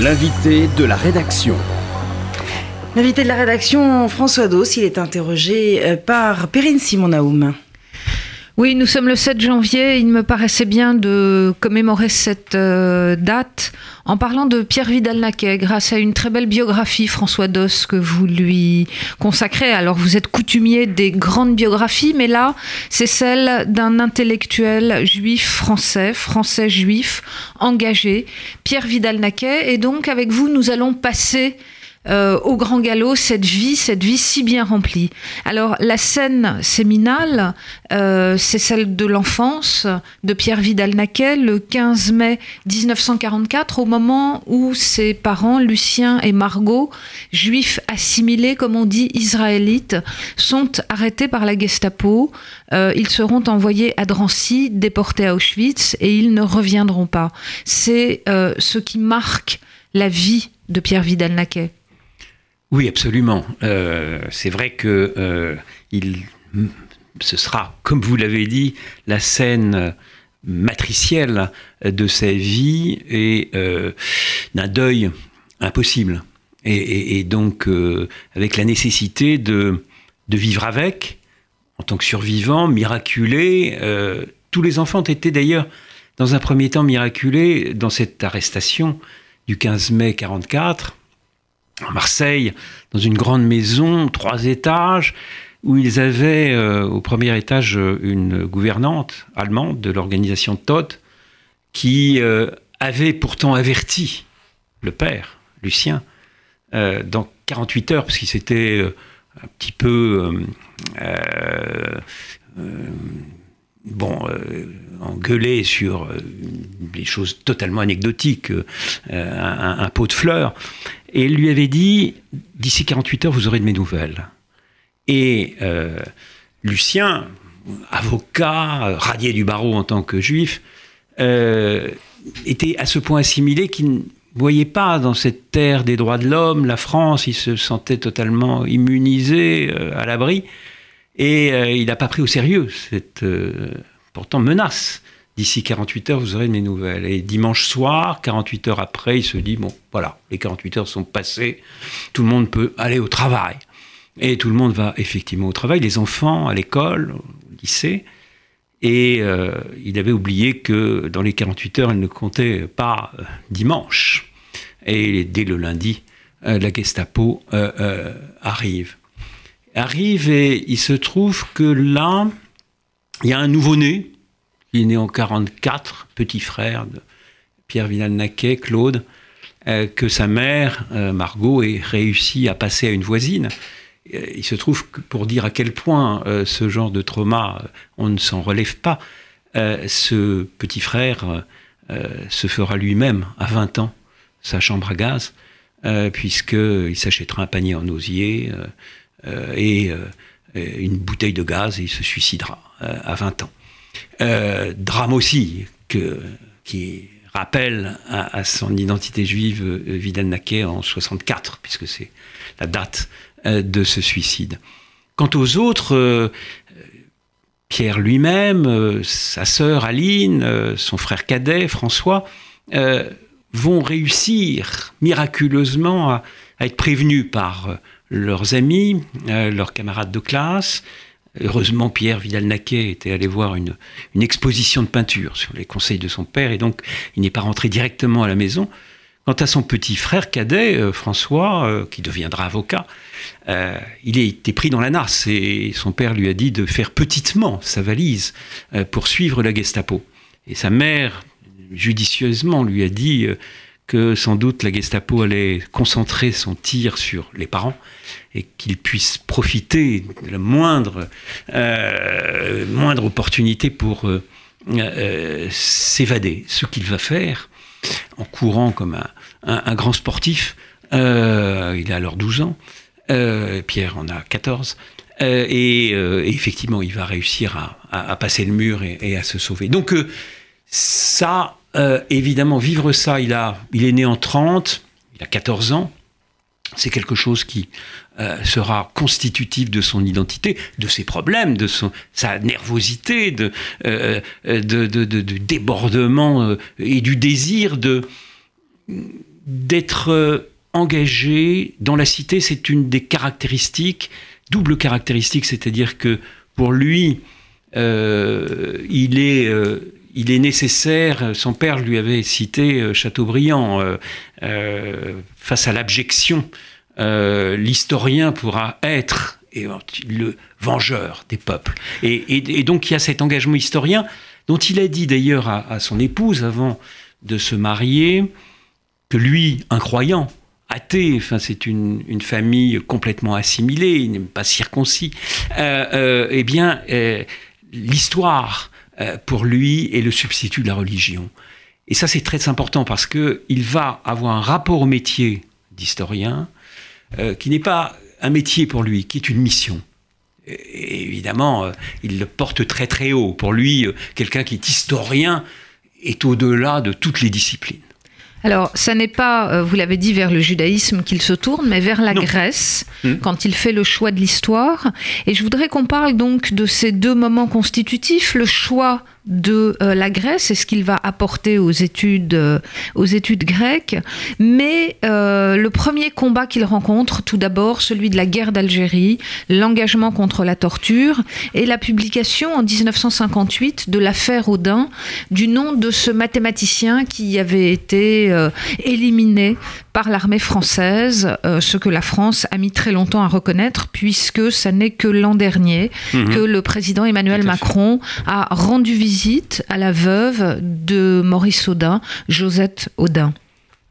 L'invité de la rédaction. L'invité de la rédaction, François Dos, il est interrogé euh, par Perrine Simon-Naoum. Oui, nous sommes le 7 janvier. Il me paraissait bien de commémorer cette euh, date en parlant de Pierre Vidal-Naquet, grâce à une très belle biographie, François Dos, que vous lui consacrez. Alors, vous êtes coutumier des grandes biographies, mais là, c'est celle d'un intellectuel juif français, français juif, engagé, Pierre Vidal-Naquet. Et donc, avec vous, nous allons passer euh, au grand galop cette vie, cette vie si bien remplie. Alors la scène séminale, euh, c'est celle de l'enfance de Pierre Vidal-Naquet le 15 mai 1944, au moment où ses parents, Lucien et Margot, juifs assimilés, comme on dit, israélites, sont arrêtés par la Gestapo. Euh, ils seront envoyés à Drancy, déportés à Auschwitz, et ils ne reviendront pas. C'est ce qui marque la vie de Pierre Vidal-Naquet. Oui, absolument. Euh, c'est vrai que euh, ce sera, comme vous l'avez dit, la scène matricielle de sa vie et euh, d'un deuil impossible. Et, donc, avec la nécessité de, de, vivre avec, en tant que survivant, miraculé. tous les enfants étaient d'ailleurs, dans un premier temps, miraculés dans cette arrestation du 15 mai 1944 Marseille, dans une grande maison, trois étages, où ils avaient euh, au premier étage une gouvernante allemande de l'organisation Todd, qui euh, avait pourtant averti le père, Lucien, euh, dans 48 heures, parce qu'il s'était un petit peu bon, engueulé sur des choses totalement anecdotiques, un, un, pot de fleurs, et il lui avait dit D'ici 48 heures, vous aurez de mes nouvelles. Et euh, Lucien, avocat, radié du barreau en tant que juif, euh, était à ce point assimilé qu'il ne voyait pas dans cette terre des droits de l'homme la France, il se sentait totalement immunisé, euh, à l'abri, et il n'a pas pris au sérieux cette pourtant menace d'ici 48 heures, vous aurez mes nouvelles. Et dimanche soir, 48 heures après, il se dit, bon, voilà, les 48 heures sont passées, tout le monde peut aller au travail. Et tout le monde va effectivement au travail, les enfants à l'école, au lycée. Et euh, il avait oublié que dans les 48 heures, elle ne comptait pas euh, dimanche. Et dès le lundi, euh, la Gestapo arrive. Arrive et il se trouve que là, il y a un nouveau-né il est né en 44, petit frère de Pierre Vidal-Naquet, Claude, euh, que sa mère, euh, Margot, ait réussi à passer à une voisine. Euh, il se trouve que pour dire à quel point ce genre de trauma, on ne s'en relève pas, ce petit frère se fera lui-même à 20 ans sa chambre à gaz, puisqu'il s'achètera un panier en osier et une bouteille de gaz et il se suicidera à 20 ans. Euh, drame aussi qui rappelle à, son identité juive euh, Vidal Naquet en 64, puisque c'est la date euh, de ce suicide. Quant aux autres, Pierre lui-même, sa sœur Aline, son frère cadet François, vont réussir miraculeusement à être prévenus par leurs amis, leurs camarades de classe, Heureusement, Pierre Vidal-Naquet était allé voir une, exposition de peinture sur les conseils de son père, et donc il n'est pas rentré directement à la maison. Quant à son petit frère cadet, euh, François, euh, qui deviendra avocat, euh, il a été pris dans la nasse et son père lui a dit de faire petitement sa valise pour suivre la Gestapo. Et sa mère, judicieusement, lui a dit que sans doute la Gestapo allait concentrer son tir sur les parents et qu'il puisse profiter de la moindre, euh, moindre opportunité pour euh, euh, s'évader. Ce qu'il va faire en courant comme un, grand sportif. il a alors 12 ans. Pierre en a 14. Et, effectivement, il va réussir à, passer le mur et, et, à se sauver. Donc, ça, évidemment, vivre ça, il, a, il est né en 30, il a 14 ans. C'est quelque chose qui euh, sera constitutif de son identité, de ses problèmes, de son, sa nervosité, de, euh, euh, de, de, de, débordement et du désir de d'être engagé dans la cité, c'est une des caractéristiques, double caractéristique, c'est-à-dire que pour lui, il est il est nécessaire, son père lui avait cité Chateaubriand, face à l'abjection, l'historien pourra être le vengeur des peuples. Et, donc il y a cet engagement historien dont il a dit d'ailleurs à, son épouse avant de se marier que lui, un croyant, athée, enfin c'est une, famille complètement assimilée, il n'est pas circoncis, euh, euh, eh bien euh, pour lui est le substitut de la religion. Et ça c'est très important parce que il va avoir un rapport au métier d'historien qui n'est pas un métier pour lui, qui est une mission. Et évidemment, euh, il le porte très très haut. Pour lui, euh, quelqu'un qui est historien est au-delà de toutes les disciplines. Alors, ça n'est pas, euh, vous l'avez dit, vers le judaïsme qu'il se tourne, mais vers la Grèce, hmm. quand il fait le choix de l'histoire. Et je voudrais qu'on parle donc de ces deux moments constitutifs, le choix de euh, la Grèce et ce qu'il va apporter aux études, euh, aux études grecques. Mais euh, le premier combat qu'il rencontre, tout d'abord, celui de la guerre d'Algérie, l'engagement contre la torture et la publication en 1958 de l'affaire Audin du nom de ce mathématicien qui avait été éliminé par l'armée française, euh, ce que la France a mis très longtemps à reconnaître, puisque ça n'est que l'an dernier mhm. que le président Emmanuel Macron a rendu visite à la veuve de Maurice Audin, Josette Audin.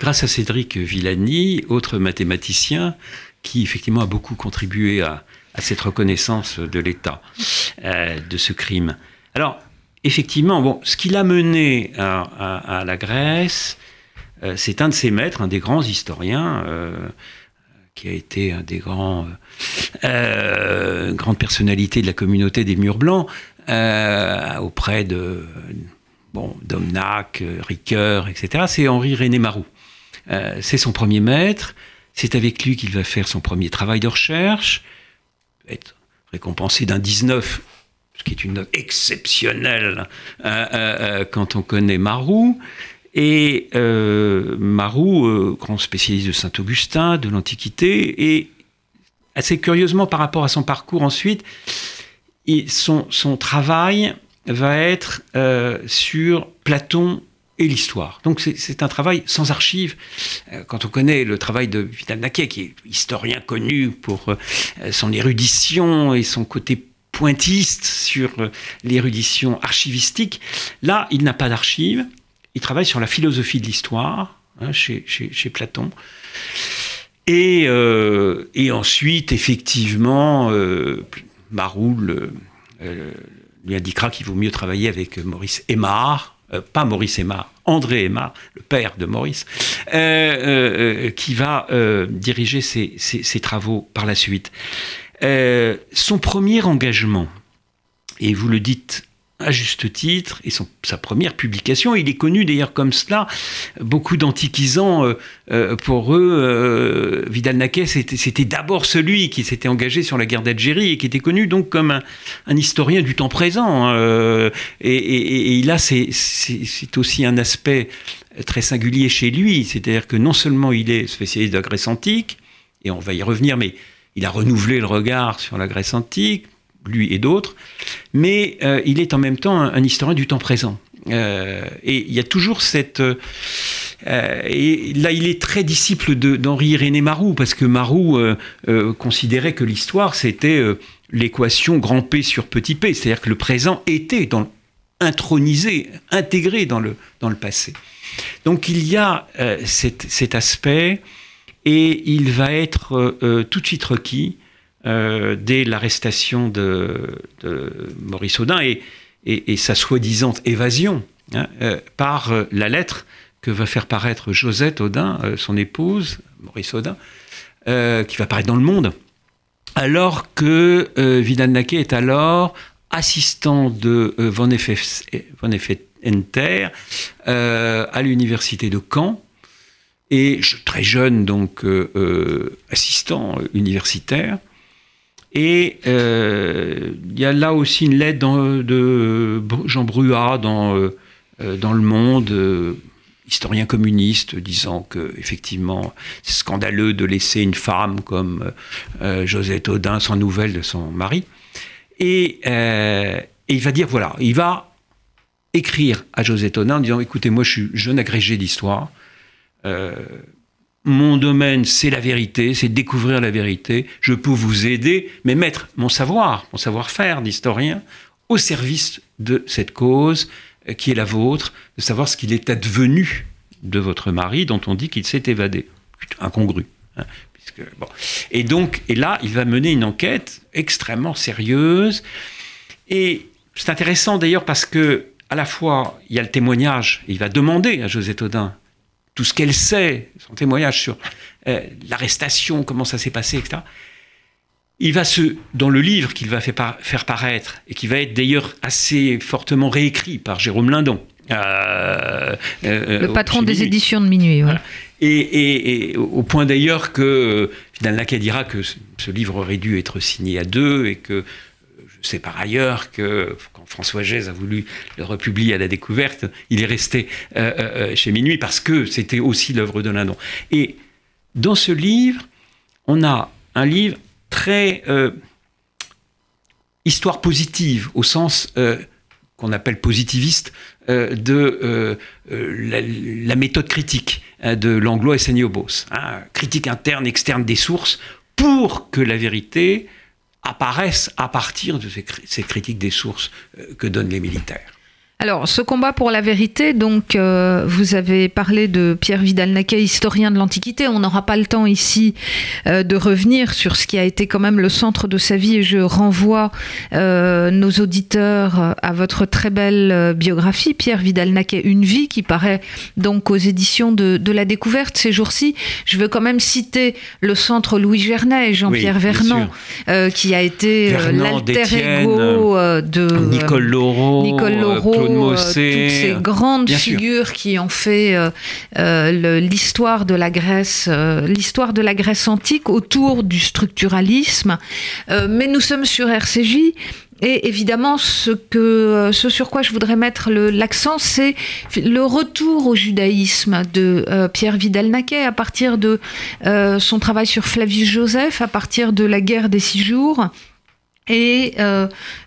Grâce à Cédric Villani, autre mathématicien, qui effectivement a beaucoup contribué à, cette reconnaissance de l'État euh, de ce crime. Alors, effectivement, bon, ce qui l'a mené à la Grèce, c'est un de ses maîtres, un des grands historiens, euh, qui a été un des grands euh, grandes personnalités de la communauté des Murs Blancs, auprès de bon, Domnac, Ricoeur, etc. C'est Henri René Marou. c'est son premier maître. C'est avec lui qu'il va faire son premier travail de recherche, être récompensé d'un 19 ce qui est une note exceptionnelle quand on connaît Marou. Et euh, Marou, euh, grand spécialiste de Saint-Augustin, de l'Antiquité, et assez curieusement par rapport à son parcours ensuite, son, travail va être euh, sur Platon et l'histoire. Donc c'est un travail sans archives. Quand on connaît le travail de Vidal Naquet, qui est historien connu pour son érudition et son côté pointiste sur l'érudition archivistique, là, il n'a pas d'archives il travaille sur la philosophie de l'histoire hein, chez, Platon. Euh, et, ensuite, effectivement, euh, Maroul euh, lui indiquera qu'il vaut mieux travailler avec Maurice Aymar, pas Maurice Aymar, André Aymar, le père de Maurice, qui va diriger ses, travaux par la suite. son premier engagement, et vous le dites à juste titre, et sa première publication, il est connu d'ailleurs comme cela, beaucoup d'antiquisants, euh, euh, pour eux, euh, Vidal-Naquet, c'était d'abord celui qui s'était engagé sur la guerre d'Algérie et qui était connu donc comme un, historien du temps présent. Hein, et, là, c'est aussi un aspect très singulier chez lui, c'est-à-dire que non seulement il est spécialiste de la Grèce antique, et on va y revenir, mais il a renouvelé le regard sur la Grèce antique, lui et d'autres, mais euh, il est en même temps un, historien du temps présent. Euh, et il y a toujours cette... Euh, et là, il est très disciple d'Henri René Marou, parce que Marou considérait que l'histoire, c'était l'équation grand P sur petit p, c'est-à-dire que le présent était dans, intronisé, intégré dans le, dans le passé. Donc il y a cet, cet, aspect, et il va être tout de suite requis euh, dès l'arrestation de, Maurice Audin et, sa soi-disant évasion hein, euh, par euh, la lettre que va faire paraître Josette Audin, son épouse, Maurice Audin, qui va paraître dans le monde, alors que Vidal Naquet est alors assistant de Von Effenter à l'université de Caen, et très jeune, donc assistant universitaire. Et euh, il y a là aussi une lettre de Jean Bruat dans, euh, dans Le Monde, historiens communistes disant que effectivement c'est scandaleux de laisser une femme comme euh, Josette Audin sans nouvelles de son mari. Et, et, il va dire voilà, il va écrire à Josette Audin en disant écoutez, moi je suis jeune agrégé d'histoire. Mon domaine, c'est la vérité, c'est découvrir la vérité. Je peux vous aider, mais mettre mon savoir, mon savoir-faire d'historien au service de cette cause euh, qui est la vôtre, de savoir ce qu'il est advenu de votre mari dont on dit qu'il s'est évadé. Incongru. Hein, bon. Et donc, et là, il va mener une enquête extrêmement sérieuse. Et c'est intéressant d'ailleurs parce que à la fois, il y a le témoignage, il va demander à José Todin tout ce qu'elle sait, son témoignage sur euh, l'arrestation, comment ça s'est passé, etc. Il va se, dans le livre qu'il va faire paraître, et qui va être d'ailleurs assez fortement réécrit par Jérôme Lindon. Euh, euh, le patron des éditions de Minuit. Et, au point d'ailleurs que Naquet dira que ce livre aurait dû être signé à deux et que sais par ailleurs que quand François Gèze a voulu le republier à la découverte, il est resté euh, chez Minuit parce que c'était aussi l'œuvre de Lindon. Et dans ce livre, on a un livre très euh, histoire positive, au sens euh, qu'on appelle positiviste, euh, de la, méthode critique hein, de Langlois et Seignobos. Hein, critique interne, externe des sources, pour que la vérité apparaisse à partir de ces, ces critiques des sources que donnent les militaires. Alors, ce combat pour la vérité, donc, euh, vous avez parlé de Pierre Vidal-Naquet, historien de l'Antiquité. On n'aura pas le temps ici euh, de revenir sur ce qui a été quand même le centre de sa vie et je renvoie euh, nos auditeurs à votre très belle biographie, Pierre Vidal-Naquet, Une vie, qui paraît donc aux éditions de, la Découverte ces jours-ci. Je veux quand même citer le centre Louis Gernet et Jean-Pierre Vernon, qui a été l'alter ego de Nicole Laureau. Nicole Laureau euh, toutes ces grandes figures qui ont fait euh, euh, l'histoire de la Grèce, l'histoire de la Grèce antique autour du structuralisme. mais nous sommes sur RCJ et évidemment, ce, que, ce sur quoi je voudrais mettre l'accent, c'est le retour au judaïsme de Pierre Vidal-Naquet à partir de son travail sur Flavius Joseph, à partir de la guerre des six jours. Et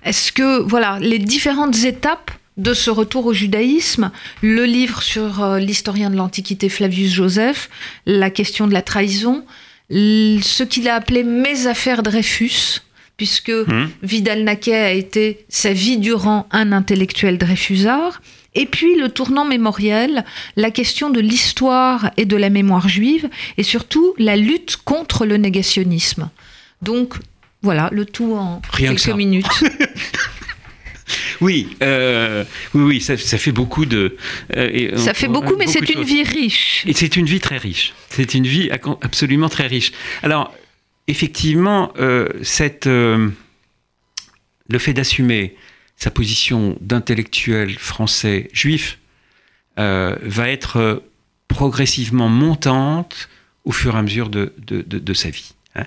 est-ce que, voilà, les différentes étapes de ce retour au judaïsme, le livre sur euh, l'historien de l'Antiquité Flavius Joseph, la question de la trahison, ce qu'il a appelé Mes affaires Dreyfus, puisque mmh. Vidal Naquet a été sa vie durant un intellectuel dreyfusard, et puis le tournant mémoriel, la question de l'histoire et de la mémoire juive, et surtout la lutte contre le négationnisme. Donc voilà, le tout en quelques minutes. Oui, euh, oui, oui, ça, fait beaucoup de. Euh, ça fait beaucoup, mais c'est une vie riche. Et c'est une vie très riche. C'est une vie absolument très riche. Alors, effectivement, euh, cette, le fait d'assumer sa position d'intellectuel français juif va être progressivement montante au fur et à mesure de, de, sa vie. Hein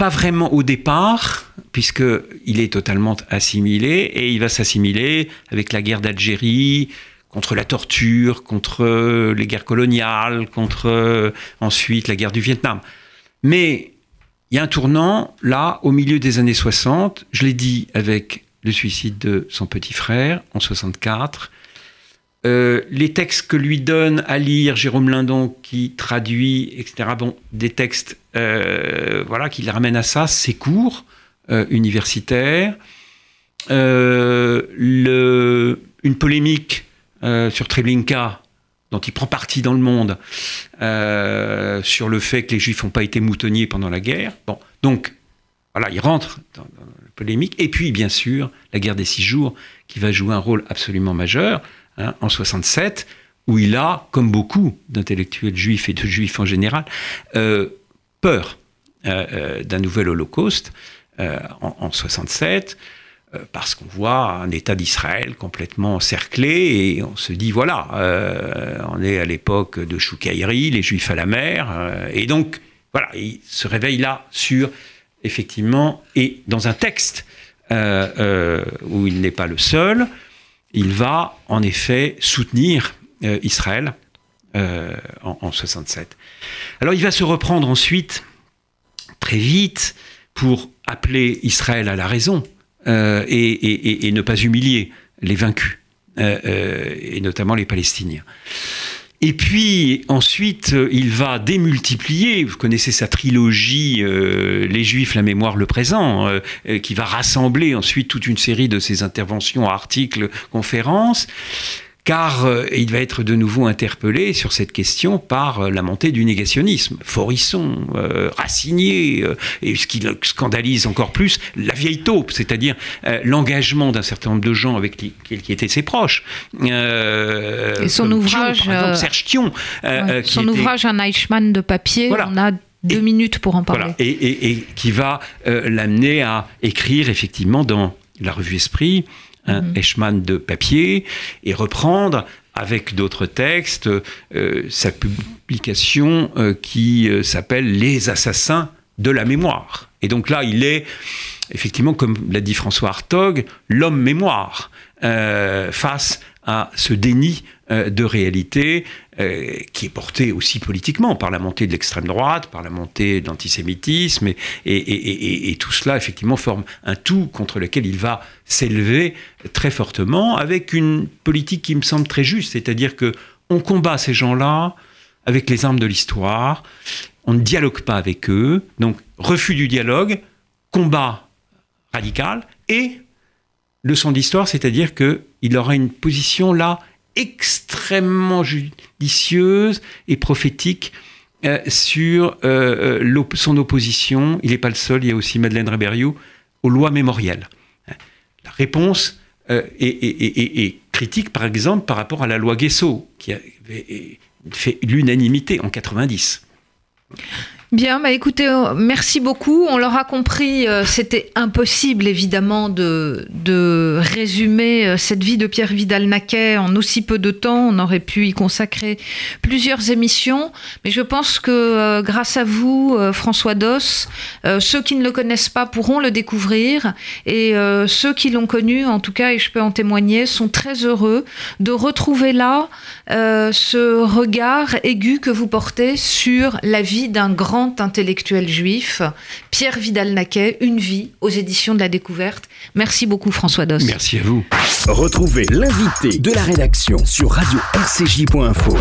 pas vraiment au départ, puisqu'il est totalement assimilé, et il va s'assimiler avec la guerre d'Algérie, contre la torture, contre les guerres coloniales, contre ensuite la guerre du Vietnam. Mais il y a un tournant, là, au milieu des années 60, je l'ai dit avec le suicide de son petit frère en 64, euh, les textes que lui donne à lire Jérôme Lindon, qui traduit, etc. Bon, des textes, euh, voilà, qui les ramènent à ça, ses cours euh, universitaires, le, une polémique sur Treblinka, dont il prend parti dans le monde, sur le fait que les Juifs n'ont pas été moutonniers pendant la guerre. Donc, voilà, il rentre dans la polémique. Et puis, bien sûr, la guerre des six jours, qui va jouer un rôle absolument majeur. Hein, en 67, où il a, comme beaucoup d'intellectuels juifs et de juifs en général, euh, peur euh, euh, d'un nouvel holocauste en, en, 67, parce qu'on voit un État d'Israël complètement encerclé et on se dit, voilà, on est à l'époque de Choukaïri, les juifs à la mer, et donc, voilà, il se réveille là sur, effectivement, et dans un texte où il n'est pas le seul, il va en effet soutenir Israël en, en 67. Alors il va se reprendre ensuite très vite pour appeler Israël à la raison et, ne pas humilier les vaincus, et notamment les Palestiniens. Et puis ensuite, euh, il va démultiplier, vous connaissez sa trilogie euh, Les Juifs, la mémoire, le présent, euh, qui va rassembler ensuite toute une série de ses interventions, articles, conférences car euh, il va être de nouveau interpellé sur cette question par euh, la montée du négationnisme. Forisson, euh, Racinier, et ce qui le scandalise encore plus, la vieille taupe, c'est-à-dire l'engagement d'un certain nombre de gens avec qui, qui étaient ses proches. et son ouvrage, Serge Thion, son ouvrage Un Eichmann de papier, on a deux minutes pour en parler. Et, et, qui va l'amener à écrire effectivement dans la revue Esprit un mhm. de papier, et reprendre avec d'autres textes euh, sa publication euh, qui euh, s'appelle Les assassins de la mémoire. Et donc là, il est effectivement, comme l'a dit François Hartog, l'homme mémoire face à ce déni de réalité euh, qui est porté aussi politiquement par la montée de l'extrême droite, par la montée de l'antisémitisme, et, et, et, tout cela effectivement forme un tout contre lequel il va s'élever très fortement, avec une politique qui me semble très juste, c'est-à-dire que on combat ces gens-là avec les armes de l'histoire, on ne dialogue pas avec eux, donc refus du dialogue, combat radical, et leçon d'histoire, c'est-à-dire qu'il aura une position là extrêmement judicieuse et prophétique euh, sur euh, euh, son opposition, il n'est pas le seul, il y a aussi Madeleine Rébériou, aux lois mémorielles. La réponse est, critique, par exemple, par rapport à la loi Guesso, qui avait fait l'unanimité en 90. Bien, bah écoutez, euh, merci beaucoup. On l'aura compris, euh, c'était impossible évidemment de, de, résumer euh, cette vie de Pierre Vidal-Naquet en aussi peu de temps. On aurait pu y consacrer plusieurs émissions, mais je pense que grâce à vous, François Doss, ceux qui ne le connaissent pas pourront le découvrir et ceux qui l'ont connu, en tout cas, et je peux en témoigner, sont très heureux de retrouver là ce regard aigu que vous portez sur la vie d'un grand intellectuel juif, Pierre Vidal-Naquet, Une vie aux éditions de la découverte. Merci beaucoup François Doss. Merci à vous. Retrouvez l'invité de la rédaction sur radio-rcj.info.